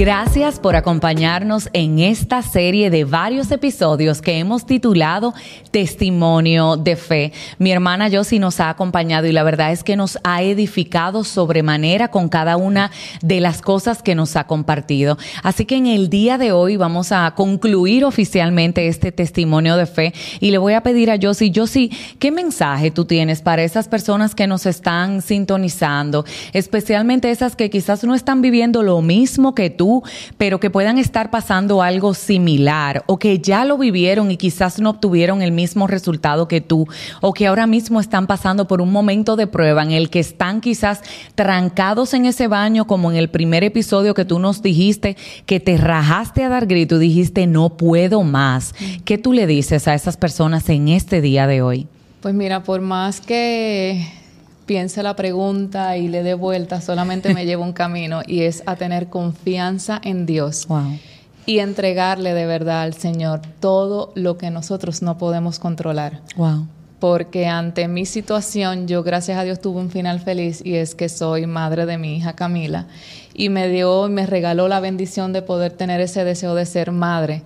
Gracias por acompañarnos en esta serie de varios episodios que hemos titulado Testimonio de Fe. Mi hermana Josie nos ha acompañado y la verdad es que nos ha edificado sobremanera con cada una de las cosas que nos ha compartido. Así que en el día de hoy vamos a concluir oficialmente este testimonio de fe y le voy a pedir a Josie, Josie, ¿qué mensaje tú tienes para esas personas que nos están sintonizando, especialmente esas que quizás no están viviendo lo mismo que tú, pero que puedan estar pasando algo similar o que ya lo vivieron y quizás no obtuvieron el mismo resultado que tú o que ahora mismo están pasando por un momento de prueba en el que están quizás trancados en ese baño como en el primer episodio que tú nos dijiste que te rajaste a dar grito y dijiste no puedo más. ¿Qué tú le dices a esas personas en este día de hoy? Pues mira, por más que piense la pregunta y le dé vuelta, solamente me lleva un camino y es a tener confianza en Dios. Y entregarle de verdad al Señor todo lo que nosotros no podemos controlar. Wow. Porque ante mi situación, yo gracias a Dios tuve un final feliz y es que soy madre de mi hija Camila y me dio y me regaló la bendición de poder tener ese deseo de ser madre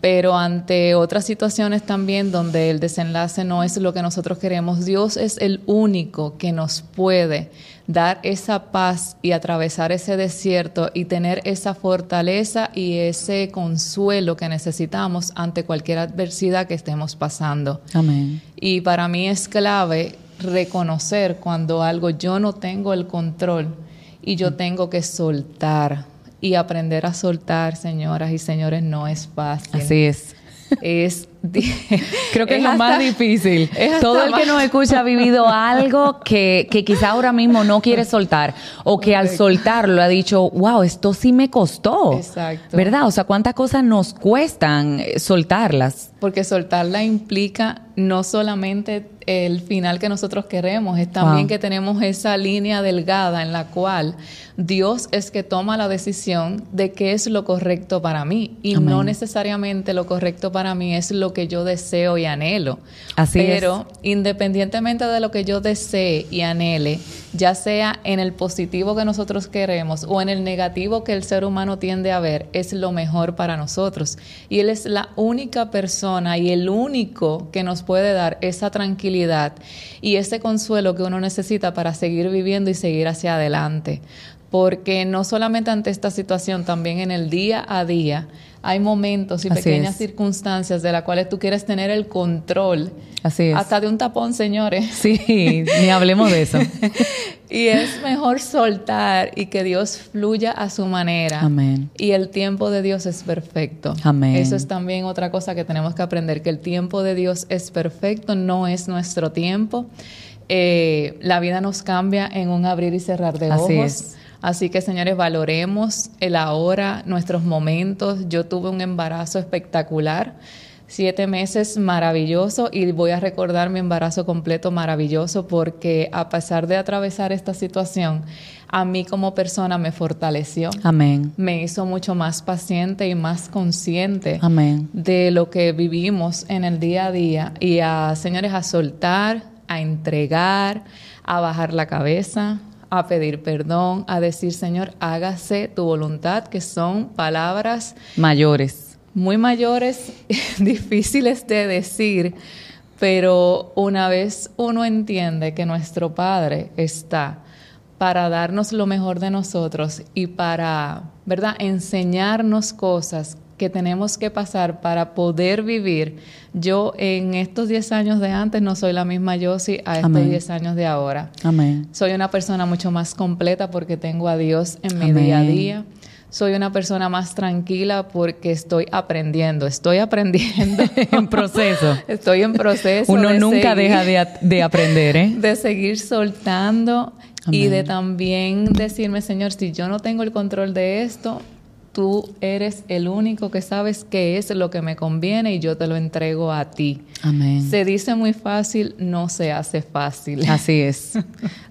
pero ante otras situaciones también donde el desenlace no es lo que nosotros queremos, Dios es el único que nos puede dar esa paz y atravesar ese desierto y tener esa fortaleza y ese consuelo que necesitamos ante cualquier adversidad que estemos pasando. Amén. Y para mí es clave reconocer cuando algo yo no tengo el control y yo tengo que soltar y aprender a soltar, señoras y señores, no es fácil. Así es. Es creo que es, lo más difícil. Todo el que nos escucha ha vivido algo que, que quizá ahora mismo no quiere soltar o que al soltarlo ha dicho, wow, esto sí me costó. Exacto. ¿Verdad? O sea, cuántas cosas nos cuestan eh, soltarlas. Porque soltarla implica no solamente el final que nosotros queremos, es también que tenemos esa línea delgada en la cual Dios es que toma la decisión de qué es lo correcto para mí y no necesariamente lo correcto para mí es lo que yo deseo y anhelo. Así Pero independientemente de lo que yo desee y anhele, ya sea en el positivo que nosotros queremos o en el negativo que el ser humano tiende a ver, es lo mejor para nosotros. Y Él es la única persona y el único que nos puede dar esa tranquilidad y ese consuelo que uno necesita para seguir viviendo y seguir hacia adelante. Porque no solamente ante esta situación, también en el día a día, hay momentos y pequeñas circunstancias de las cuales tú quieres tener el control. Así es. Hasta de un tapón, señores. Sí, ni hablemos de eso. y es mejor soltar y que Dios fluya a su manera. Amén. Y el tiempo de Dios es perfecto. Amén. Eso es también otra cosa que tenemos que aprender, que el tiempo de Dios es perfecto, no es nuestro tiempo. Eh, la vida nos cambia en un abrir y cerrar de Así ojos. Es. Así que señores, valoremos el ahora, nuestros momentos. Yo tuve un embarazo espectacular, siete meses maravilloso y voy a recordar mi embarazo completo maravilloso porque a pesar de atravesar esta situación, a mí como persona me fortaleció. Amén. Me hizo mucho más paciente y más consciente Amén. de lo que vivimos en el día a día y a, señores, a soltar, a entregar, a bajar la cabeza, a pedir perdón, a decir, Señor, hágase tu voluntad, que son palabras mayores. Muy mayores, difíciles de decir, pero una vez uno entiende que nuestro Padre está para darnos lo mejor de nosotros y para, ¿verdad?, enseñarnos cosas que tenemos que pasar para poder vivir. Yo en estos 10 años de antes no soy la misma yo sí a estos 10 años de ahora. Amén. Soy una persona mucho más completa porque tengo a Dios en mi día a día. Soy una persona más tranquila porque estoy aprendiendo, estoy aprendiendo. en proceso. Estoy en proceso. Uno nunca deja de, de, aprender, ¿eh? De seguir soltando Amén. y de también decirme, Señor, si yo no tengo el control de esto, tú eres el único que sabes qué es lo que me conviene y yo te lo entrego a ti. Amén. Se dice muy fácil, no se hace fácil. Así es,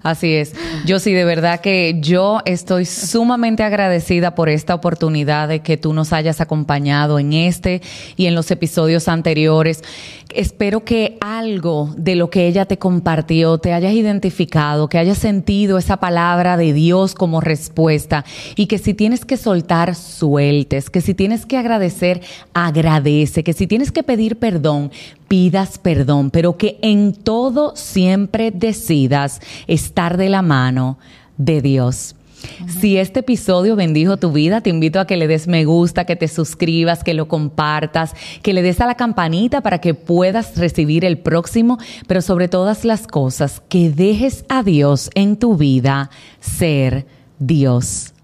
así es. Yo sí, de verdad que yo estoy sumamente agradecida por esta oportunidad de que tú nos hayas acompañado en este y en los episodios anteriores. Espero que algo de lo que ella te compartió te hayas identificado, que hayas sentido esa palabra de Dios como respuesta y que si tienes que soltar, sueltes, que si tienes que agradecer, agradece, que si tienes que pedir perdón, pidas perdón, pero que en todo siempre decidas estar de la mano de Dios. Si este episodio bendijo tu vida, te invito a que le des me gusta, que te suscribas, que lo compartas, que le des a la campanita para que puedas recibir el próximo, pero sobre todas las cosas, que dejes a Dios en tu vida ser Dios.